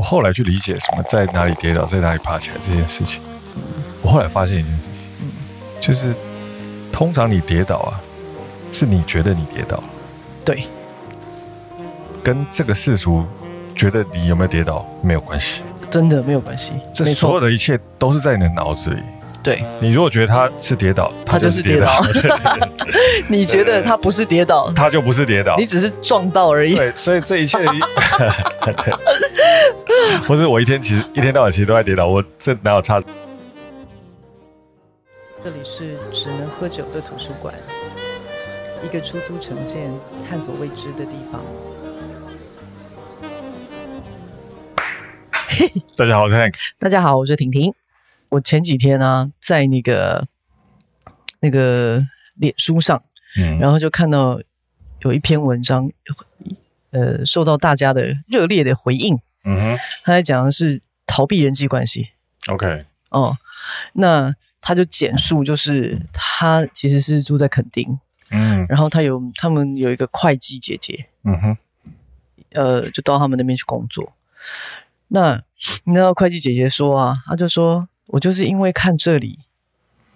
我后来去理解什么在哪里跌倒，在哪里爬起来这件事情。我后来发现一件事情，就是通常你跌倒啊，是你觉得你跌倒，对，跟这个世俗觉得你有没有跌倒没有关系，真的没有关系。这所有的一切都是在你的脑子里。对，你如果觉得他是跌倒，他就是跌倒。你觉得他不是跌倒，他就不是跌倒，你只是撞到而已。对，所以这一切 不是我一天其实一天到晚其实都在跌倒，我这哪有差？这里是只能喝酒的图书馆，一个出租成见、探索未知的地方。大家好，我是 Hank。大家好，我是婷婷。我前几天呢、啊，在那个那个脸书上，嗯，然后就看到有一篇文章，呃，受到大家的热烈的回应，嗯哼，他在讲的是逃避人际关系，OK，哦，那他就简述，就是他其实是住在垦丁，嗯，然后他有他们有一个会计姐姐，嗯哼，呃，就到他们那边去工作，那你知道会计姐姐说啊，他就说。我就是因为看这里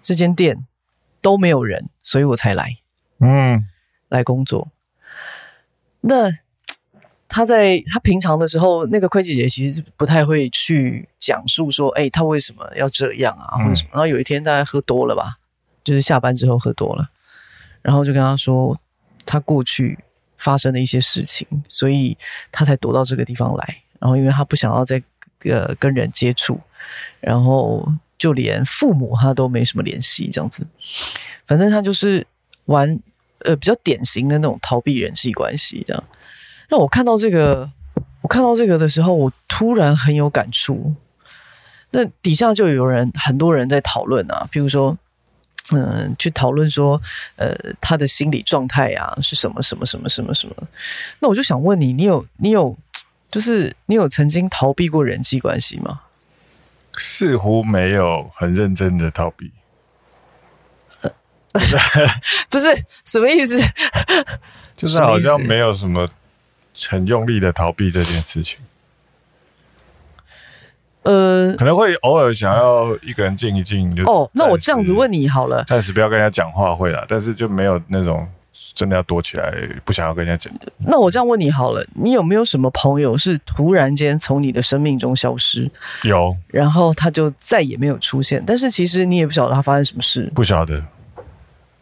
这间店都没有人，所以我才来，嗯，来工作。那他在他平常的时候，那个会计姐姐其实不太会去讲述说，哎，他为什么要这样啊，或者什么。然后有一天大概喝多了吧，就是下班之后喝多了，然后就跟他说他过去发生的一些事情，所以他才躲到这个地方来。然后因为他不想要再呃跟人接触。然后就连父母他都没什么联系，这样子，反正他就是玩呃比较典型的那种逃避人际关系这样。那我看到这个，我看到这个的时候，我突然很有感触。那底下就有人很多人在讨论啊，譬如说，嗯、呃，去讨论说，呃，他的心理状态啊是什么什么什么什么什么。那我就想问你，你有你有就是你有曾经逃避过人际关系吗？似乎没有很认真的逃避，不是什么意思？就是好像没有什么很用力的逃避这件事情。呃，可能会偶尔想要一个人静一静。就哦，那我这样子问你好了，暂时不要跟人家讲话会啦，但是就没有那种。真的要躲起来，不想要跟人家讲。那我这样问你好了，你有没有什么朋友是突然间从你的生命中消失？有，然后他就再也没有出现。但是其实你也不晓得他发生什么事，不晓得，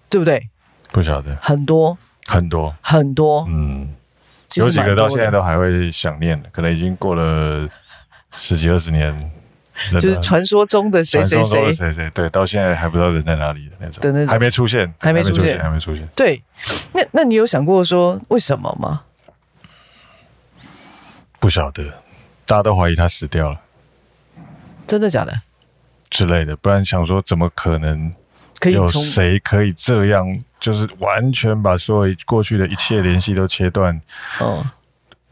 对不对？不晓得，很多很多很多，嗯，有几个到现在都还会想念，可能已经过了十几二十年。就是传说中的谁谁谁谁谁，对，到现在还不知道人在哪里的那种，还没出现，还没出现，还没出现。对，那那你有想过说为什么吗？不晓得，大家都怀疑他死掉了，真的假的？之类的，不然想说怎么可能有谁可以这样，就是完全把所有过去的一切联系都切断，哦，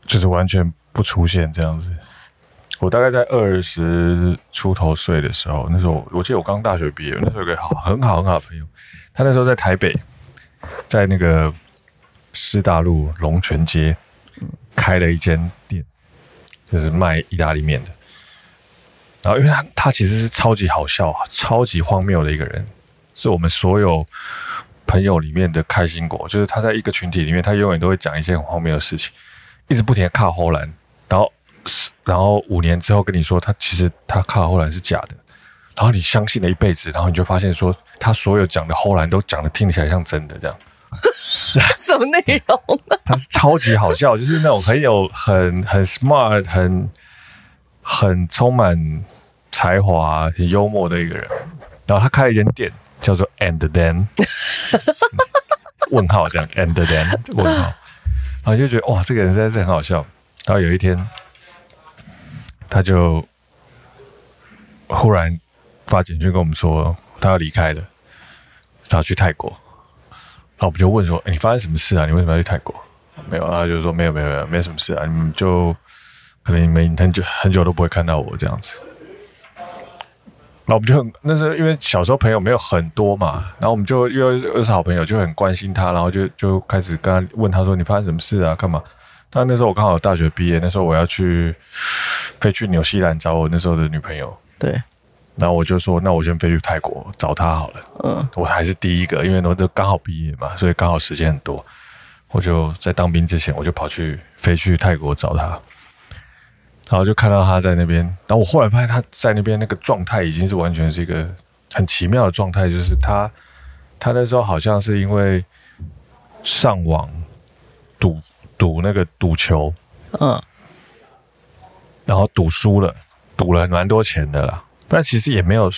就是完全不出现这样子。我大概在二十出头岁的时候，那时候我记得我刚大学毕业，那时候有个好很好很好的朋友，他那时候在台北，在那个师大路龙泉街开了一间店，就是卖意大利面的。然后因为他他其实是超级好笑、超级荒谬的一个人，是我们所有朋友里面的开心果。就是他在一个群体里面，他永远都会讲一些很荒谬的事情，一直不停的卡后兰，然后。然后五年之后跟你说，他其实他卡后来是假的，然后你相信了一辈子，然后你就发现说，他所有讲的后来都讲的听起来像真的这样。什么内容啊？他是超级好笑，就是那种很有很很 smart、很很充满才华、很幽默的一个人。然后他开了一间店，叫做 And Then，问号这样 And Then 问号，然后就觉得哇，这个人实在是很好笑。然后有一天。他就忽然发简讯跟我们说，他要离开了，他要去泰国。然后我们就问说：“欸，你发生什么事啊？你为什么要去泰国？”没有，他就说：“没有，没有，没有，没什么事啊。你们就可能你们很久很久都不会看到我这样子。”然后我们就很那时候因为小时候朋友没有很多嘛，然后我们就因为又是好朋友，就很关心他，然后就就开始跟他问他说：“你发生什么事啊？干嘛？”但那时候我刚好大学毕业，那时候我要去。飞去纽西兰找我那时候的女朋友。对，然后我就说，那我先飞去泰国找她好了。嗯，我还是第一个，因为我都刚好毕业嘛，所以刚好时间很多。我就在当兵之前，我就跑去飞去泰国找她，然后就看到他在那边。然后我后来发现他在那边那个状态已经是完全是一个很奇妙的状态，就是他他那时候好像是因为上网赌赌那个赌球，嗯。然后赌输了，赌了蛮多钱的啦。但其实也没有，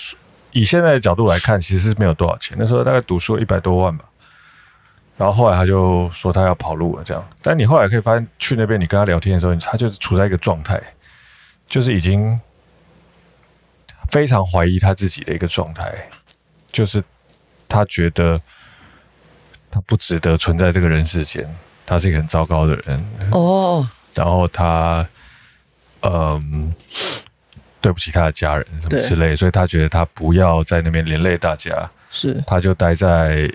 以现在的角度来看，其实是没有多少钱。那时候大概赌输了一百多万吧。然后后来他就说他要跑路了，这样。但你后来可以发现，去那边你跟他聊天的时候，他就是处在一个状态，就是已经非常怀疑他自己的一个状态，就是他觉得他不值得存在这个人世间，他是一个很糟糕的人。哦。然后他。嗯，对不起他的家人什么之类，所以他觉得他不要在那边连累大家，是他就待在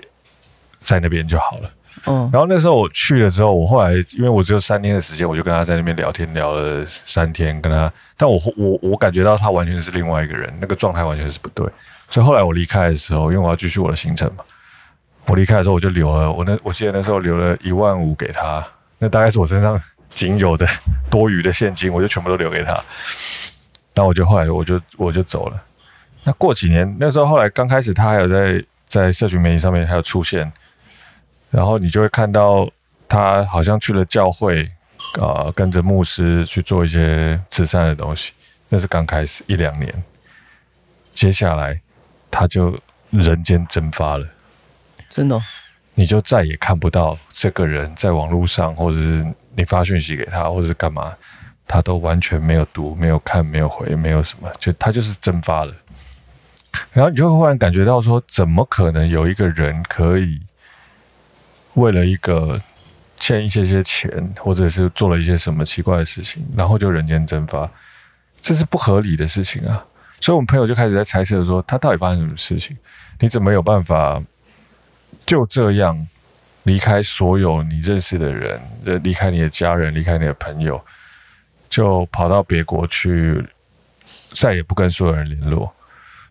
在那边就好了。嗯，然后那时候我去了之后，我后来因为我只有三天的时间，我就跟他在那边聊天聊了三天，跟他，但我我我感觉到他完全是另外一个人，那个状态完全是不对。所以后来我离开的时候，因为我要继续我的行程嘛，我离开的时候我就留了我那我记得那时候留了一万五给他，那大概是我身上。仅有的多余的现金，我就全部都留给他。那我就后来我就我就走了。那过几年，那时候后来刚开始，他还有在在社群媒体上面还有出现，然后你就会看到他好像去了教会啊、呃，跟着牧师去做一些慈善的东西。那是刚开始一两年，接下来他就人间蒸发了，真的，你就再也看不到这个人在网络上或者是。你发讯息给他，或者是干嘛，他都完全没有读、没有看、没有回、没有什么，就他就是蒸发了。然后你就会忽然感觉到说，怎么可能有一个人可以为了一个欠一些些钱，或者是做了一些什么奇怪的事情，然后就人间蒸发？这是不合理的事情啊！所以我们朋友就开始在猜测说，他到底发生什么事情？你怎么有办法就这样？离开所有你认识的人，离开你的家人，离开你的朋友，就跑到别国去，再也不跟所有人联络。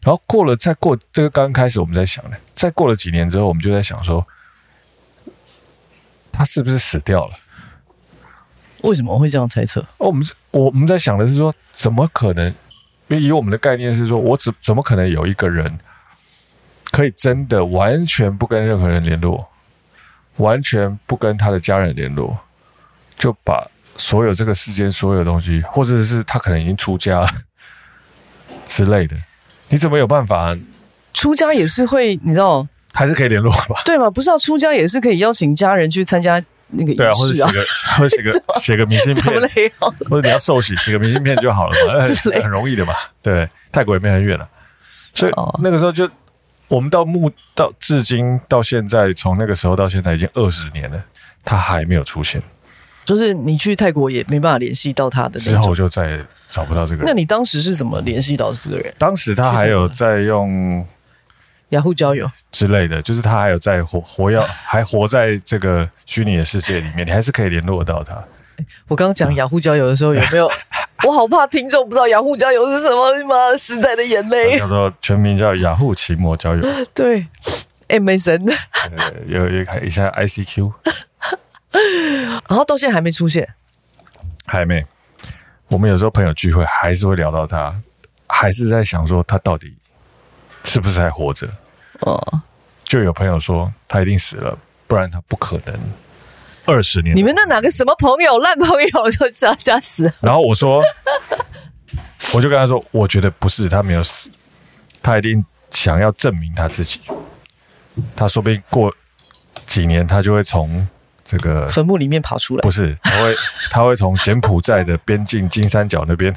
然后过了，再过这个刚开始我们在想呢，再过了几年之后，我们就在想说，他是不是死掉了？为什么会这样猜测？哦，我们我我们在想的是说，怎么可能？因为以我们的概念是说，我怎怎么可能有一个人可以真的完全不跟任何人联络？完全不跟他的家人联络，就把所有这个世间所有东西，或者是他可能已经出家了之类的，你怎么有办法？出家也是会，你知道，还是可以联络吧？对嘛？不是要出家也是可以邀请家人去参加那个仪式啊，对啊，或者写个 或者写个写个明信片，或者你要受洗写个明信片就好了嘛，很容易的嘛。对，泰国也没很远了，所以那个时候就。我们到目到至今到现在，从那个时候到现在已经二十年了，他还没有出现。就是你去泰国也没办法联系到他的，之后就再也找不到这个人。那你当时是怎么联系到这个人？当时他还有在用雅虎交友之类的，就是他还有在活活要，还活在这个虚拟的世界里面，你还是可以联络到他。我刚刚讲雅虎交友的时候，有没有？我好怕听众不知道雅虎交友是什么吗？时代的眼泪，叫做全名叫雅虎奇摩交友。对，MSN。有有看一下 ICQ。然后到现在还没出现，还没。我们有时候朋友聚会还是会聊到他，还是在想说他到底是不是还活着？哦，就有朋友说他一定死了，不然他不可能。二十年，你们那哪个什么朋友烂朋友就叫他死？然后我说，我就跟他说，我觉得不是，他没有死，他一定想要证明他自己。他说不定过几年，他就会从这个坟墓里面跑出来。不是，他会他会从柬埔寨的边境金三角那边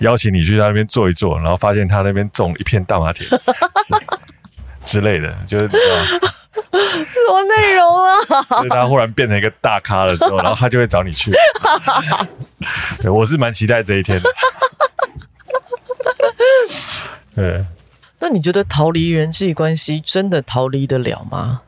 邀请你去他那边坐一坐，然后发现他那边种一片大麻田 之类的，就是。什么内容啊？所以他忽然变成一个大咖的时候，然后他就会找你去。对，我是蛮期待这一天的。对。那你觉得逃离人际关系真的逃离得了吗？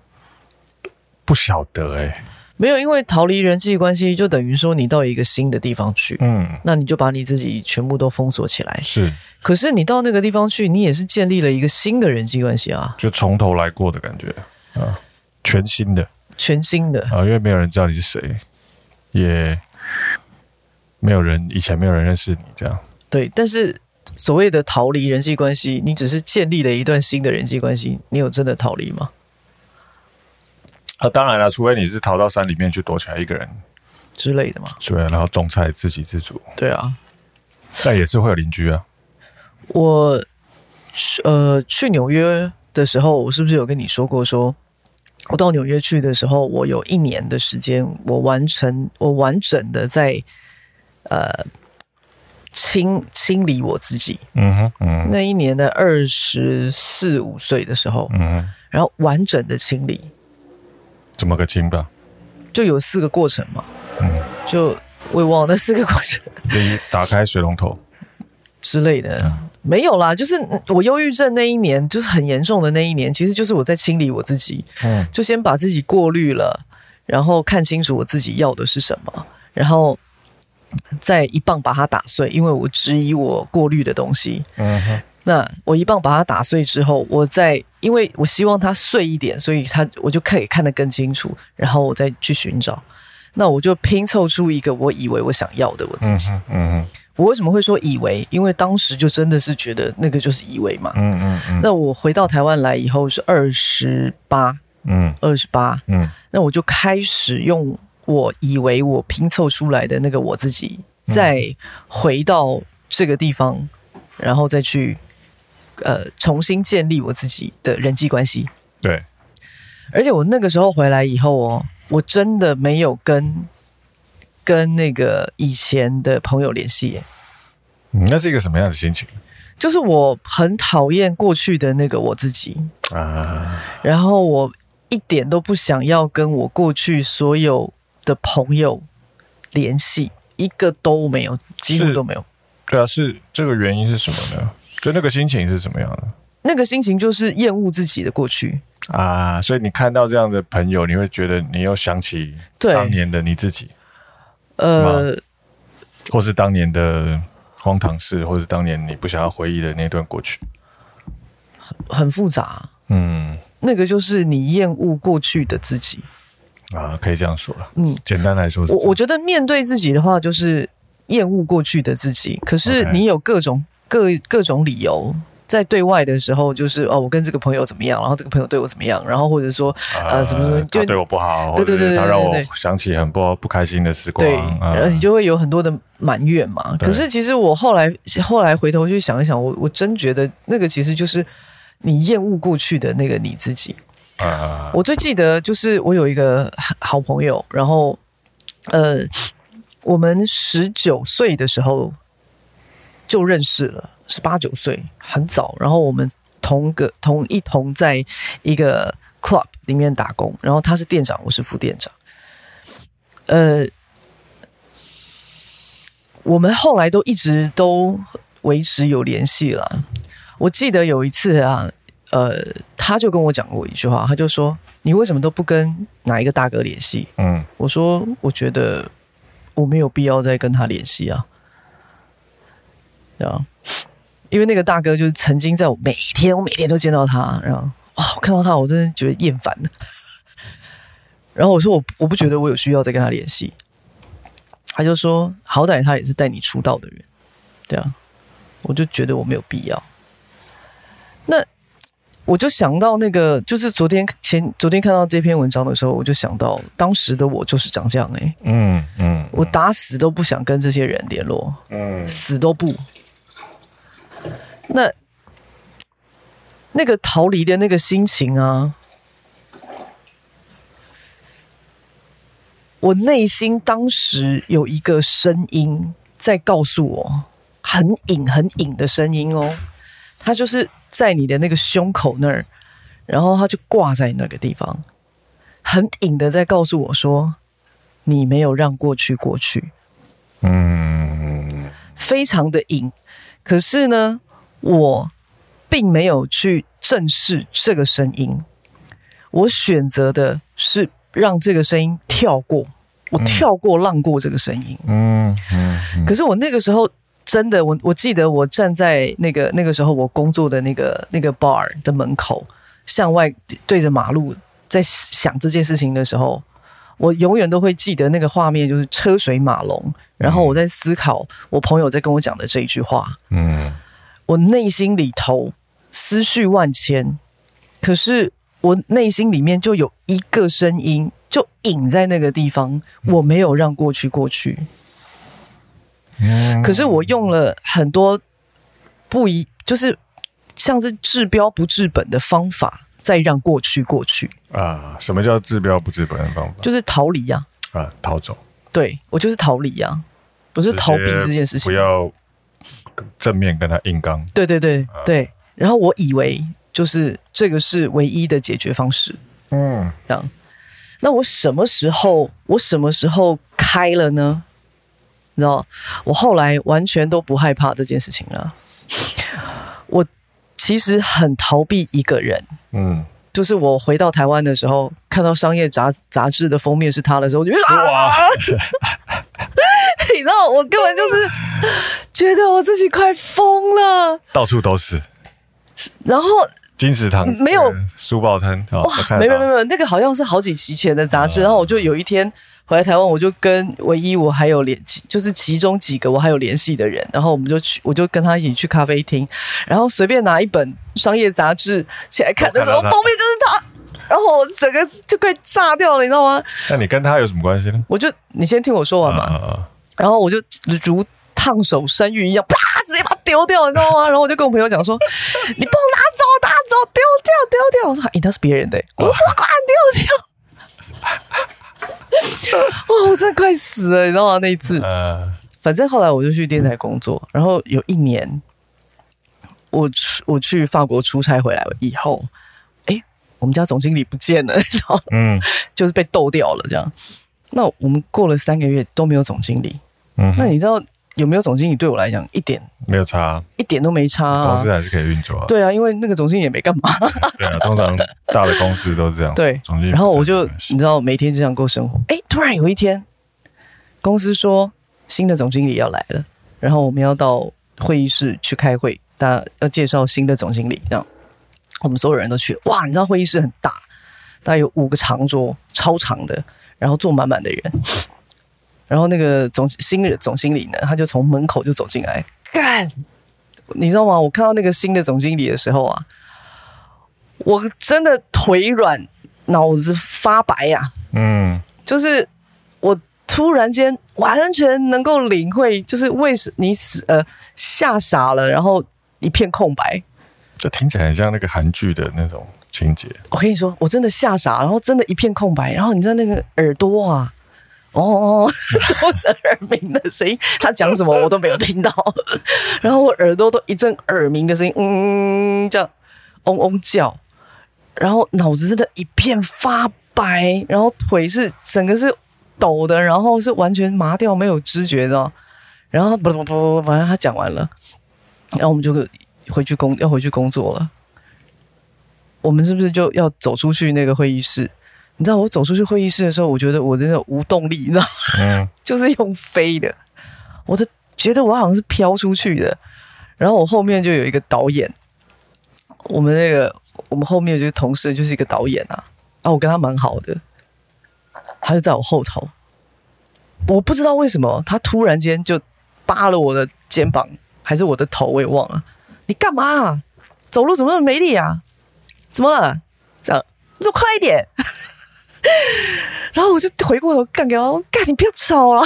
不晓得哎、欸。没有，因为逃离人际关系就等于说你到一个新的地方去，嗯，那你就把你自己全部都封锁起来。是，可是你到那个地方去，你也是建立了一个新的人际关系啊，就从头来过的感觉啊，全新的，全新的啊，因为没有人知道你是谁，也没有人以前没有人认识你这样。对，但是所谓的逃离人际关系，你只是建立了一段新的人际关系，你有真的逃离吗？啊，当然了，除非你是逃到山里面去躲起来一个人之类的嘛。对，然后种菜自给自足。对啊，但也是会有邻居啊。我呃去纽约的时候，我是不是有跟你说过说，说我到纽约去的时候，我有一年的时间，我完成我完整的在呃清清理我自己。嗯哼，嗯，那一年的二十四五岁的时候，嗯哼，然后完整的清理。怎么个清吧？就有四个过程嘛。嗯，就我也忘了那四个过程。第一，打开水龙头之类的，嗯、没有啦。就是我忧郁症那一年，就是很严重的那一年，其实就是我在清理我自己。嗯，就先把自己过滤了，然后看清楚我自己要的是什么，然后再一棒把它打碎，因为我质疑我过滤的东西。嗯哼。那我一棒把它打碎之后，我再因为我希望它碎一点，所以它我就可以看得更清楚，然后我再去寻找。那我就拼凑出一个我以为我想要的我自己。嗯嗯。我为什么会说以为？因为当时就真的是觉得那个就是以为嘛。嗯嗯嗯。那我回到台湾来以后是二十八。嗯。二十八。嗯。那我就开始用我以为我拼凑出来的那个我自己，再回到这个地方，然后再去。呃，重新建立我自己的人际关系。对，而且我那个时候回来以后哦，我真的没有跟跟那个以前的朋友联系。嗯，那是一个什么样的心情？就是我很讨厌过去的那个我自己啊，然后我一点都不想要跟我过去所有的朋友联系，一个都没有，几乎都没有。对啊，是这个原因是什么呢？就那个心情是什么样的？那个心情就是厌恶自己的过去啊，所以你看到这样的朋友，你会觉得你又想起当年的你自己，呃，或是当年的荒唐事，或是当年你不想要回忆的那段过去，很很复杂。嗯，那个就是你厌恶过去的自己啊，可以这样说了。嗯，简单来说，我我觉得面对自己的话，就是厌恶过去的自己。可是你有各种。各各种理由，在对外的时候，就是哦，我跟这个朋友怎么样，然后这个朋友对我怎么样，然后或者说呃什么什么，就对我不好，对对对，他让我想起很不不开心的时光，对，然后你就会有很多的埋怨嘛。可是其实我后来后来回头去想一想，我我真觉得那个其实就是你厌恶过去的那个你自己。啊我最记得就是我有一个好朋友，然后呃，我们十九岁的时候。就认识了，十八九岁很早，然后我们同个同一同在一个 club 里面打工，然后他是店长，我是副店长。呃，我们后来都一直都维持有联系了。我记得有一次啊，呃，他就跟我讲过一句话，他就说：“你为什么都不跟哪一个大哥联系？”嗯，我说：“我觉得我没有必要再跟他联系啊。”啊，因为那个大哥就是曾经在我每天，我每天都见到他，然后哇，我看到他，我真的觉得厌烦了。然后我说我我不觉得我有需要再跟他联系，他就说好歹他也是带你出道的人，对啊，我就觉得我没有必要。那我就想到那个，就是昨天前昨天看到这篇文章的时候，我就想到当时的我就是长这样哎、欸，嗯嗯，嗯，我打死都不想跟这些人联络，嗯，死都不。那那个逃离的那个心情啊，我内心当时有一个声音在告诉我，很隐很隐的声音哦，它就是在你的那个胸口那儿，然后它就挂在那个地方，很隐的在告诉我说，你没有让过去过去，嗯，非常的隐，可是呢。我并没有去正视这个声音，我选择的是让这个声音跳过，我跳过浪过这个声音。嗯嗯，嗯。可是我那个时候真的，我我记得我站在那个那个时候我工作的那个那个 bar 的门口，向外对着马路，在想这件事情的时候，我永远都会记得那个画面，就是车水马龙。然后我在思考我朋友在跟我讲的这一句话。嗯。我内心里头思绪万千，可是。我内心里面就有一个声音，就隐在那个地方。我没有让过去过去，可是我用了很多不一，就是像是治标不治本的方法，再让过去过去啊。什么叫治标不治本的方法？就是逃离呀！啊，逃走。对，我就是逃离呀，不是逃避这件事情。不要正面跟他硬刚。对对对对，然后我以为。就是这个是唯一的解决方式，嗯，这样。那我什么时候我什么时候开了呢？你知道，我后来完全都不害怕这件事情了。我其实很逃避一个人，嗯，就是我回到台湾的时候，看到商业杂杂志的封面是他的时候，我就哇，你知道，我根本就是觉得我自己快疯了，到处都是，然后。金石堂没有。书报摊哇，没有没有没有，那个好像是好几期前的杂志。然后我就有一天回来台湾，我就跟唯一我还有联系，就是其中几个我还有联系的人，然后我们就去，我就跟他一起去咖啡厅，然后随便拿一本商业杂志起来看的时候，封面就是他，然后我整个就快炸掉了，你知道吗？那你跟他有什么关系呢？我就你先听我说完嘛，然后我就如烫手山芋一样，啪，直接把它丢掉，你知道吗？然后我就跟我朋友讲说，你帮我拿走，拿走，丢掉，丢掉。我说，哎，那是别人的，我不管，丢掉。哇，我真的快死了，你知道吗？那一次，反正后来我就去电台工作，然后有一年，我去我去法国出差回来以后，哎，我们家总经理不见了，你知道？嗯，就是被斗掉了，这样。那我们过了三个月都没有总经理，嗯，那你知道？有没有总经理对我来讲一点没有差，一点都没差啊。公司还是可以运作啊。对啊，因为那个总经理也没干嘛。对啊，通常大的公司都是这样。对，总经理。然后我就你知道，每天就这样过生活。哎，突然有一天，公司说新的总经理要来了，然后我们要到会议室去开会，大家要介绍新的总经理。这样，我们所有人都去。哇，你知道会议室很大，大概有五个长桌，超长的，然后坐满满的人。然后那个总新的总经理呢，他就从门口就走进来，干，你知道吗？我看到那个新的总经理的时候啊，我真的腿软，脑子发白呀、啊。嗯，就是我突然间完全能够领会，就是为什你死呃吓傻了，然后一片空白。这听起来很像那个韩剧的那种情节。我跟你说，我真的吓傻，然后真的一片空白，然后你知道那个耳朵啊。哦，都是耳鸣的声音，他讲什么我都没有听到，然后我耳朵都一阵耳鸣的声音，嗯，这样嗡嗡叫，然后脑子真的一片发白，然后腿是整个是抖的，然后是完全麻掉，没有知觉的，然后不不不不，反正他讲完了，然后我们就回去工要回去工作了，我们是不是就要走出去那个会议室？你知道我走出去会议室的时候，我觉得我的那种无动力，你知道吗？嗯，就是用飞的，我的觉得我好像是飘出去的。然后我后面就有一个导演，我们那个我们后面就是同事就是一个导演啊，啊，我跟他蛮好的，他就在我后头，我不知道为什么他突然间就扒了我的肩膀，还是我的头，我也忘了。你干嘛？走路怎么那么没力啊？怎么了？这样，你走快一点。然后我就回过头干给他，我干，你不要吵了。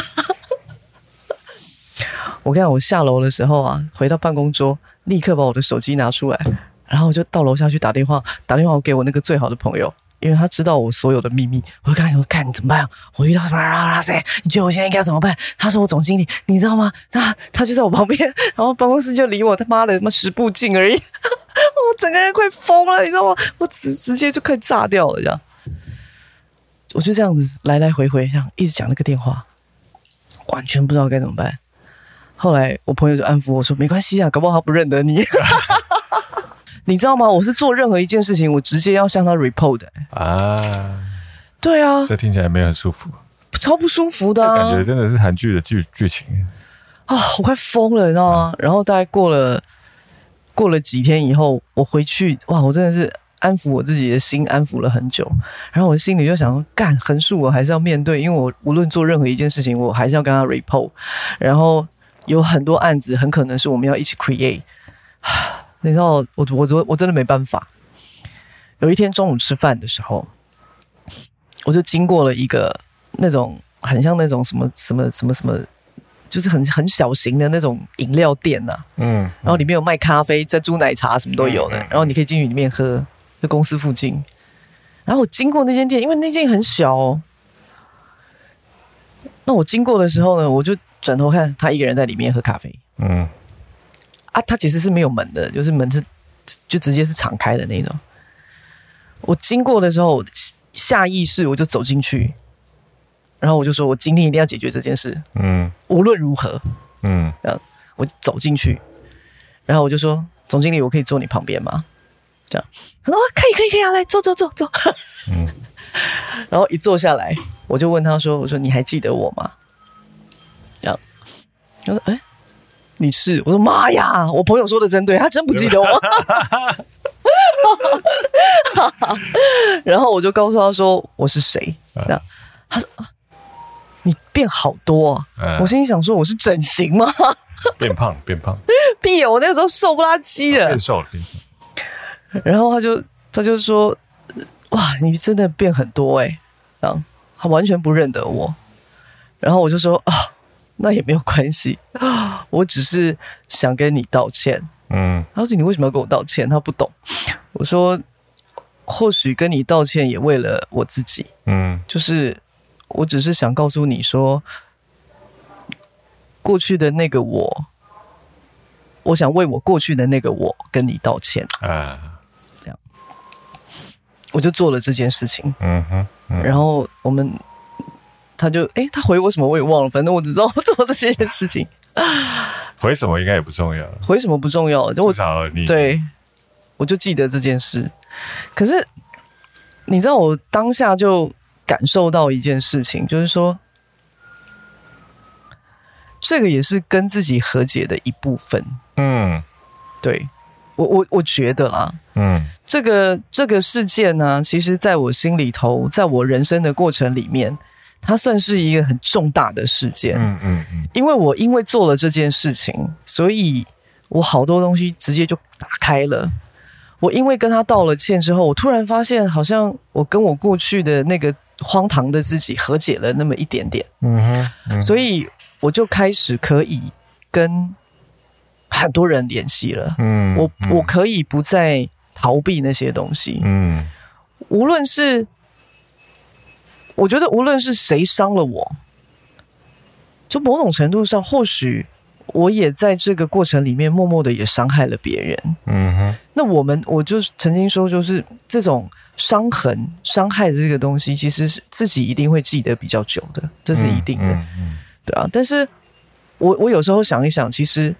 我跟你，我下楼的时候啊，回到办公桌，立刻把我的手机拿出来，然后我就到楼下去打电话，打电话给我那个最好的朋友，因为他知道我所有的秘密。我就跟他说：“看，你怎么办？我遇到什么啦啦？谁？你觉得我现在应该怎么办？”他说：“我总经理，你知道吗？他他就在我旁边，然后办公室就离我他妈的他妈十步近而已。我整个人快疯了，你知道吗？我直直接就快炸掉了，这样。”我就这样子来来回回，这样一直讲那个电话，完全不知道该怎么办。后来我朋友就安抚我说：“没关系啊，搞不好他不认得你。” 你知道吗？我是做任何一件事情，我直接要向他 report 的啊。对啊，这听起来没有很舒服，超不舒服的、啊，感觉真的是韩剧的剧剧情啊！我快疯了，你知道吗？嗯、然后大概过了过了几天以后，我回去哇，我真的是。安抚我自己的心，安抚了很久，然后我心里就想说，干横竖我还是要面对，因为我无论做任何一件事情，我还是要跟他 report，然后有很多案子很可能是我们要一起 create，你知道，我我我我真的没办法。有一天中午吃饭的时候，我就经过了一个那种很像那种什么什么什么什么，就是很很小型的那种饮料店呐、啊，嗯，然后里面有卖咖啡、珍珠奶茶什么都有的，然后你可以进去里面喝。在公司附近，然后我经过那间店，因为那间很小哦。那我经过的时候呢，我就转头看他一个人在里面喝咖啡。嗯，啊，它其实是没有门的，就是门是就直接是敞开的那种。我经过的时候，下意识我就走进去，然后我就说：“我今天一定要解决这件事。”嗯，无论如何，嗯，然后我走进去，然后我就说：“总经理，我可以坐你旁边吗？”这样，他说可以可以可以啊，来坐坐坐坐。嗯，然后一坐下来，我就问他说：“我说你还记得我吗？”这样，他说：“哎，你是？”我说：“妈呀，我朋友说的真对，他真不记得我。”然后我就告诉他说：“我是谁？”这样，他说：“你变好多啊。”我心里想说：“我是整形吗？” 变胖变胖，屁！我那个时候瘦不拉几的，变瘦了。变然后他就他就说：“哇，你真的变很多哎！”然后他完全不认得我。然后我就说：“啊，那也没有关系，我只是想跟你道歉。”嗯，他说：“你为什么要跟我道歉？”他不懂。我说：“或许跟你道歉也为了我自己。嗯，就是我只是想告诉你说，过去的那个我，我想为我过去的那个我跟你道歉。”啊。这样我就做了这件事情，嗯哼，嗯，然后我们，他就，哎，他回我什么我也忘了，反正我只知道我做了这些事情。回什么应该也不重要，回什么不重要，就我对，我就记得这件事。可是，你知道我当下就感受到一件事情，就是说，这个也是跟自己和解的一部分。嗯，对。我我我觉得啦，嗯，这个这个事件呢，其实在我心里头，在我人生的过程里面，它算是一个很重大的事件，嗯嗯嗯，因为我因为做了这件事情，所以我好多东西直接就打开了。我因为跟他道了歉之后，我突然发现，好像我跟我过去的那个荒唐的自己和解了那么一点点，嗯哼，嗯，所以我就开始可以跟。很多人联系了，嗯，我我可以不再逃避那些东西，嗯，无论是，我觉得无论是谁伤了我，就某种程度上，或许我也在这个过程里面默默的也伤害了别人，嗯哼。那我们我就曾经说，就是这种伤痕、伤害的这个东西，其实是自己一定会记得比较久的，这是一定的，嗯嗯，对啊。但是我我有时候想一想，其实。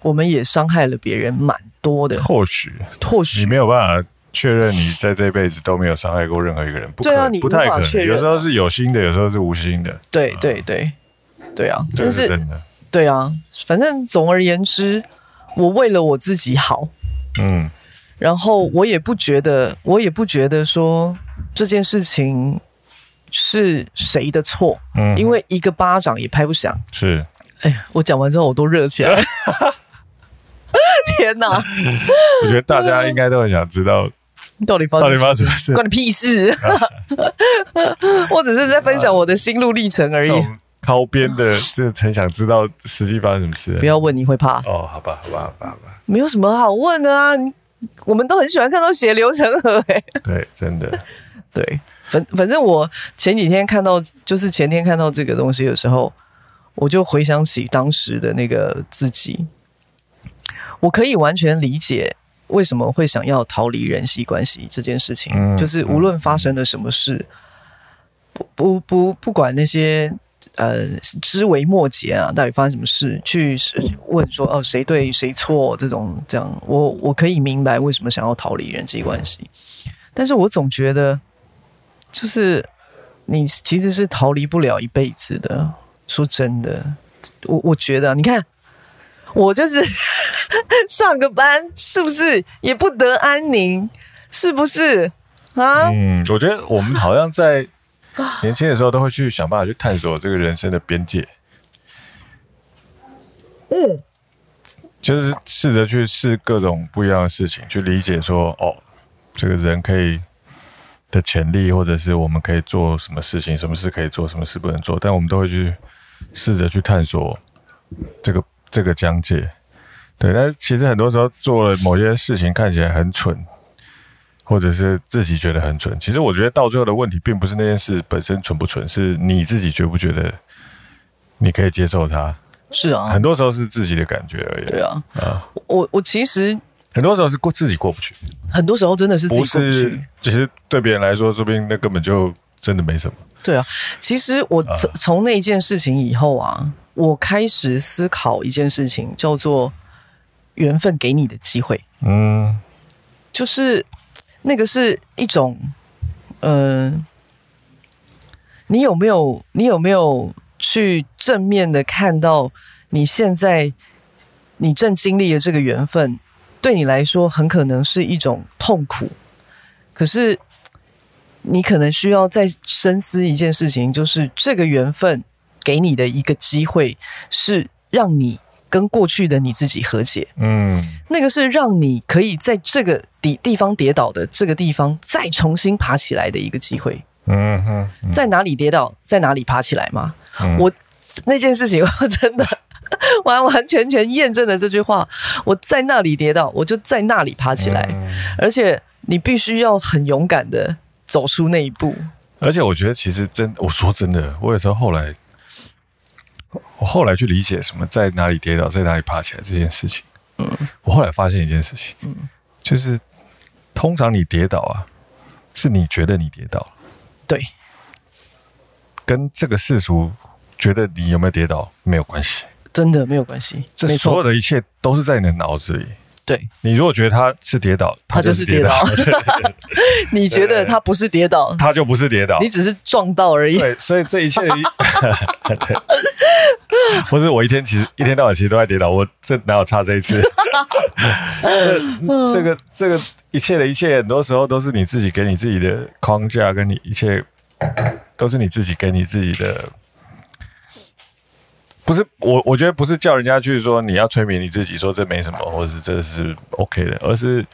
我们也伤害了别人蛮多的，或许，或许你没有办法确认你在这辈子都没有伤害过任何一个人，不可能，不太可能。有时候是有心的，有时候是无心的。对对对，对啊，真是真的，对啊，反正总而言之，我为了我自己好，嗯，然后我也不觉得，我也不觉得说这件事情是谁的错，嗯，因为一个巴掌也拍不响，是。哎呀，我讲完之后我都热起来了。天哪！我觉得大家应该都很想知道到底发生什么事，关你屁事！我只是在分享我的心路历程而已。靠边的就是很想知道实际发生什么事。不要问，你会怕哦。好吧，好吧，好吧，好吧。没有什么好问的啊，我们都很喜欢看到血流成河。哎，对，真的，对。反反正我前几天看到，就是前天看到这个东西的时候，我就回想起当时的那个自己。我可以完全理解为什么会想要逃离人际关系这件事情，嗯、就是无论发生了什么事，不不不不管那些呃枝微末节啊，到底发生什么事，去问说哦谁对谁错这种这样，我我可以明白为什么想要逃离人际关系，但是我总觉得就是你其实是逃离不了一辈子的。说真的，我我觉得，你看，我就是 上个班，是不是也不得安宁？是不是啊？嗯，我觉得我们好像在年轻的时候都会去想办法去探索这个人生的边界。嗯，就是试着去试各种不一样的事情，去理解说，哦，这个人可以的潜力，或者是我们可以做什么事情，什么事可以做，什么事不能做，但我们都会去。试着去探索这个这个疆界，对。但是其实很多时候做了某些事情看起来很蠢，或者是自己觉得很蠢。其实我觉得到最后的问题，并不是那件事本身蠢不蠢，是你自己觉不觉得你可以接受它。是啊，很多时候是自己的感觉而已。对啊，啊，我我其实很多时候是过自己过不去，很多时候真的是自己过不去。其实对别人来说，说不定那根本就真的没什么。对啊，其实我从从那件事情以后啊，我开始思考一件事情，叫做缘分给你的机会。嗯，就是那个是一种，嗯、呃，你有没有你有没有去正面的看到你现在你正经历的这个缘分，对你来说很可能是一种痛苦，可是。你可能需要再深思一件事情，就是这个缘分给你的一个机会，是让你跟过去的你自己和解。嗯，那个是让你可以在这个地地方跌倒的这个地方再重新爬起来的一个机会。嗯哼，在哪里跌倒，在哪里爬起来吗？我那件事情，我真的 完完全全验证了这句话。我在那里跌倒，我就在那里爬起来。而且你必须要很勇敢的。走出那一步，而且我觉得其实真，我说真的，我有时候后来，我后来去理解什么在哪里跌倒，在哪里爬起来这件事情。嗯，我后来发现一件事情，嗯，就是通常你跌倒啊，是你觉得你跌倒，对，跟这个世俗觉得你有没有跌倒没有关系，真的没有关系，这所有的一切都是在你的脑子里。对，你如果觉得他是跌倒，他就是跌倒；你觉得他不是跌倒，他就不是跌倒，你只是撞到而已。对，所以这一切 不是我一天其实一天到晚其实都在跌倒，我这哪有差这一次？这个这个一切的一切，很多时候都是你自己给你自己的框架，跟你一切都是你自己给你自己的。不是我，我觉得不是叫人家去说你要催眠你自己，说这没什么，或者是这是 OK 的，而是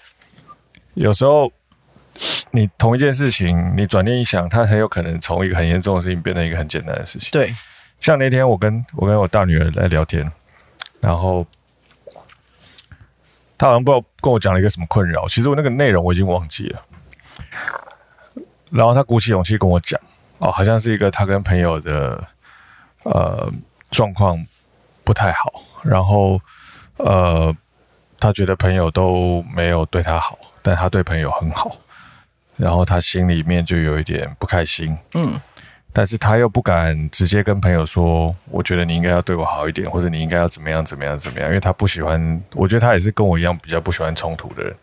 有时候你同一件事情，你转念一想，它很有可能从一个很严重的事情变成一个很简单的事情。对，像那天我跟我跟我大女儿在聊天，然后她好像不知道跟我讲了一个什么困扰，其实我那个内容我已经忘记了。然后她鼓起勇气跟我讲，哦，好像是一个她跟朋友的呃。状况不太好，然后呃，他觉得朋友都没有对他好，但他对朋友很好，然后他心里面就有一点不开心，嗯，但是他又不敢直接跟朋友说，我觉得你应该要对我好一点，或者你应该要怎么样怎么样怎么样，因为他不喜欢，我觉得他也是跟我一样比较不喜欢冲突的人，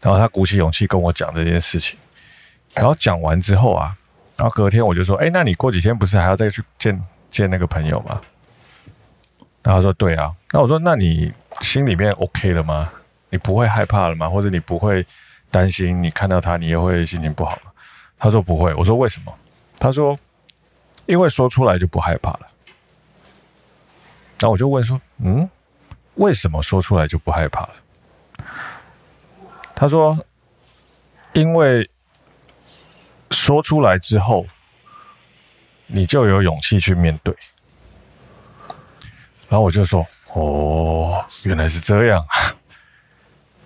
然后他鼓起勇气跟我讲这件事情，然后讲完之后啊，然后隔天我就说，哎，那你过几天不是还要再去见？见那个朋友吗？然后他说对啊。那我说，那你心里面 OK 了吗？你不会害怕了吗？或者你不会担心你看到他你又会心情不好吗？他说不会。我说为什么？他说因为说出来就不害怕了。那我就问说，嗯，为什么说出来就不害怕了？他说因为说出来之后。你就有勇气去面对，然后我就说：“哦，原来是这样啊。”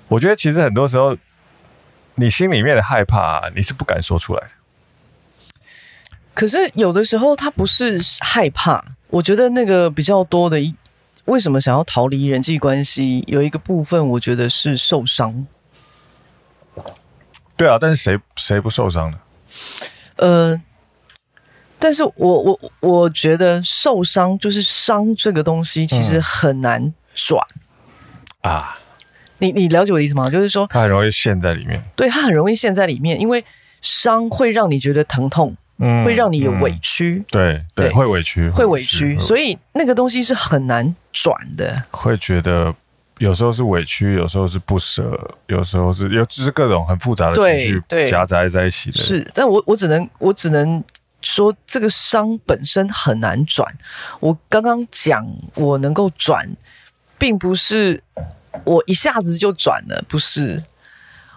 我觉得其实很多时候，你心里面的害怕，你是不敢说出来的。可是有的时候，他不是害怕。我觉得那个比较多的，为什么想要逃离人际关系？有一个部分，我觉得是受伤。对啊，但是谁谁不受伤呢？呃。但是我我我觉得受伤就是伤这个东西，其实很难转、嗯、啊。你你了解我的意思吗？就是说，它很容易陷在里面。对，它很容易陷在里面，因为伤会让你觉得疼痛，嗯，会让你有委屈，嗯、对对，对，会委屈，会委屈，委屈，所以那个东西是很难转的。会觉得有时候是委屈，有时候是不舍，有时候是有就是各种很复杂的情绪夹杂在一起的。是，但我我只能我只能说，这个伤本身很难转。我刚刚讲我能够转，并不是我一下子就转了，不是。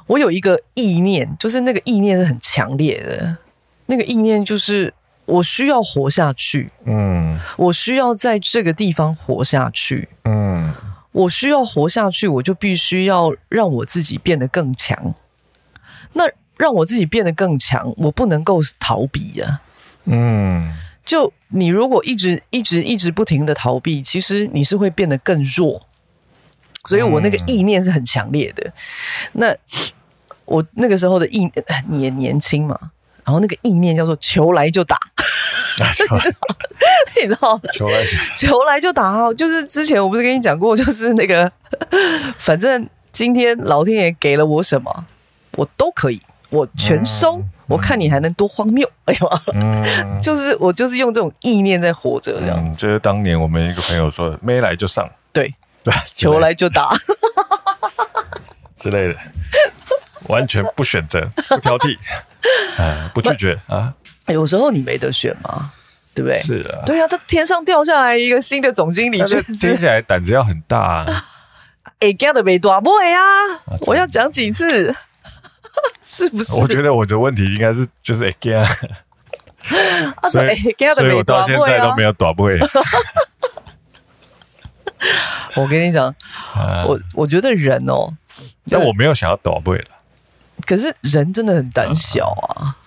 我有一个意念，就是那个意念是很强烈的。那个意念就是我需要活下去，嗯，我需要在这个地方活下去，嗯，我需要活下去，我就必须要让我自己变得更强。那让我自己变得更强，我不能够逃避呀，嗯，就你如果一直一直一直不停的逃避，其实你是会变得更弱。所以我那个意念是很强烈的。那我那个时候的意，你也年轻嘛，然后那个意念叫做“求来就打”，你知道吗？球来求来就打，就是之前我不是跟你讲过，就是那个，反正今天老天爷给了我什么，我都可以，我全收。嗯、我看你还能多荒谬，哎呀，嗯、就是我就是用这种意念在活着，这样、嗯。就是当年我们一个朋友说：“没来就上。”对。对，球来就打 之类的，完全不选择，不挑剔，啊，不拒绝啊。有时候你没得选嘛，对不对？是啊，对啊，他天上掉下来一个新的总经理，听起来胆子要很大啊。哎，干的没多不会啊，我要讲几次，是不是？我觉得我的问题应该是就是 again，，所以所以我到现在都没有打不会。我跟你讲，我我觉得人哦，但我没有想要躲不了。可是人真的很胆小啊，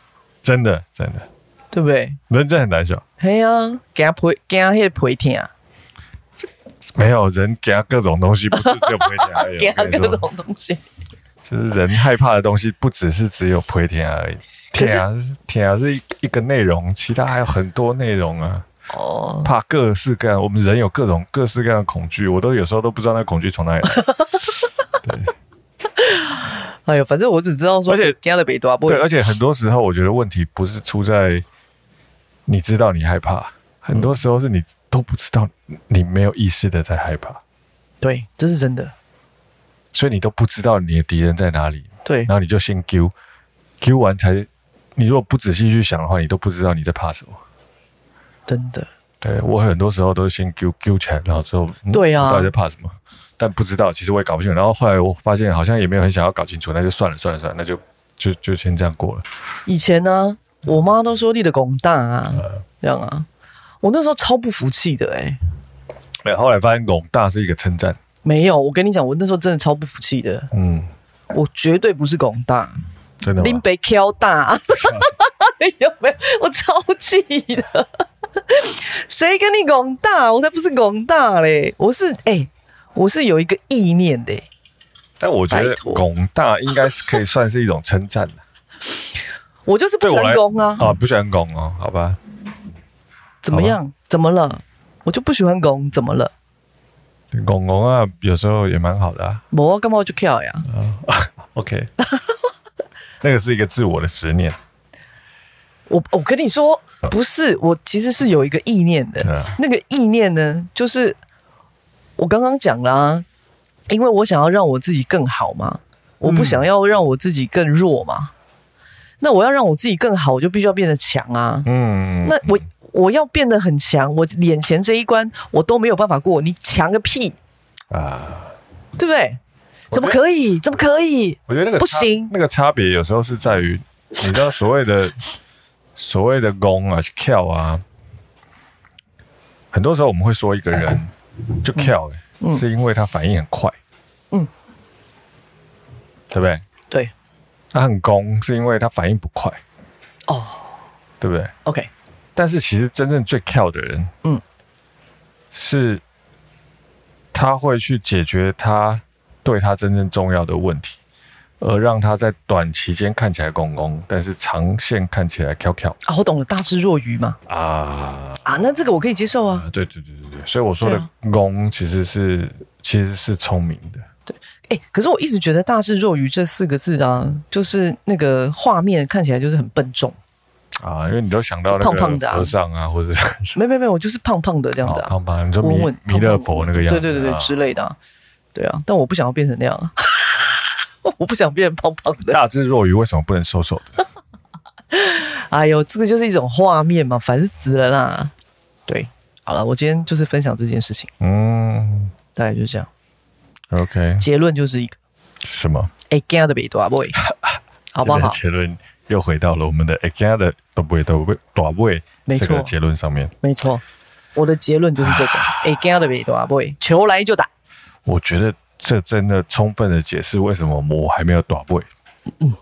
真的真的，对不对？人真的很胆小。嘿呀，给他赔，给他那赔天啊！没有人给他各种东西，不是只有赔天而已。给他各种东西，就是人害怕的东西，不只是只有赔天而已。天啊，天啊，是一一个内容，其他还有很多内容啊。哦，怕各式各样，我们人有各种各式各样的恐惧，我都有时候都不知道那恐惧从哪里来。对，哎呦，反正我只知道说，而且对，而且很多时候我觉得问题不是出在你知道你害怕，很多时候是你都不知道，你没有意识的在害怕。对，这是真的。所以你都不知道你的敌人在哪里。对，然后你就先丢，丢完才，你如果不仔细去想的话，你都不知道你在怕什么。真的，对，我很多时候都是先丢丢起来，然后之后，对呀、啊，到底在怕什么？但不知道，其实我也搞不清楚。然后后来我发现，好像也没有很想要搞清楚，那就算了，算了，算了，那就就就先这样过了。以前呢，我妈都说立的功大啊，嗯、这样啊，我那时候超不服气的哎、欸。没有，后来发现功大是一个称赞。没有，我跟你讲，我那时候真的超不服气的。嗯，我绝对不是功大，真的吗？林北挑大，有没有？我超气的。谁跟你拱大？我才不是拱大嘞！我是哎、欸，我是有一个意念的。但我觉得拱大应该是可以算是一种称赞的。我就是不喜欢拱啊！啊，不喜欢拱哦，好吧？怎么样？怎么了？我就不喜欢拱，怎么了？拱拱啊，有时候也蛮好的啊。我干嘛我就跳呀、啊？OK，那个是一个自我的执念。我我跟你说，不是，我其实是有一个意念的。啊、那个意念呢，就是我刚刚讲啦啊，因为我想要让我自己更好嘛，我不想要让我自己更弱嘛。嗯、那我要让我自己更好，我就必须要变得强啊。嗯，那我我要变得很强，我眼前这一关我都没有办法过，你强个屁啊，对不对？怎么可以？怎么可以？我觉得那个不行，那个差别有时候是在于，你知道所谓的。所谓的攻啊，跳啊，很多时候我们会说一个人就跳，是因为他反应很快，嗯，对不对？对，他很攻是因为他反应不快，哦，对不对？OK，但是其实真正最 care 的人，嗯，是他会去解决他对他真正重要的问题。而让他在短期间看起来公公，但是长线看起来翘翘啊！我懂了，大智若愚嘛。啊啊，那这个我可以接受啊。对对对对对，所以我说的公其实是、啊、其实是聪明的。对，哎，可是我一直觉得“大智若愚”这四个字啊，就是那个画面看起来就是很笨重啊，因为你都想到那个胖胖的和尚啊，或者是没没没，我就是胖胖的这样子啊，胖胖，你说弥弥勒佛那个样子，对对对对之类的，对啊，但我不想要变成那样，我不想变胖胖的。大智若愚为什么不能瘦瘦的？哎呦，这个就是一种画面嘛，烦死了啦。对，好了，我今天就是分享这件事情，嗯，大概就是这样。OK，结论就是一个什么？会惊的大尾，好不好？结论又回到了我们的会惊的大尾大尾大尾这个结论上面。没错，我的结论就是这个会惊的大尾，球来就打。我觉得这真的充分的解释为什么我还没有大尾。嗯，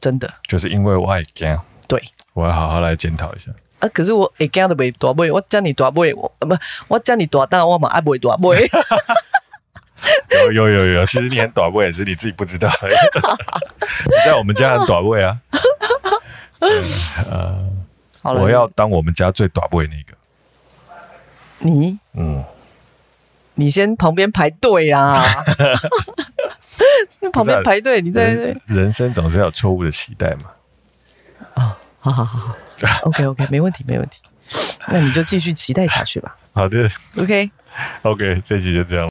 真的，就是因为我会惊。对，我要好好来检讨一下。啊，可是我会惊的大尾，我叫你大尾，我不，我叫你大大，我嘛爱不会大尾。有有有有，其实你很短位，也是你自己不知道。你在我们家很短位啊。呃，我要当我们家最短位那个。你？嗯。你先旁边排队啊。旁边排队，你在人，人生总是要有错误的期待嘛。啊，好好好好。OK OK，没问题没问题。那你就继续期待下去吧。好的。OK。OK，这期就这样。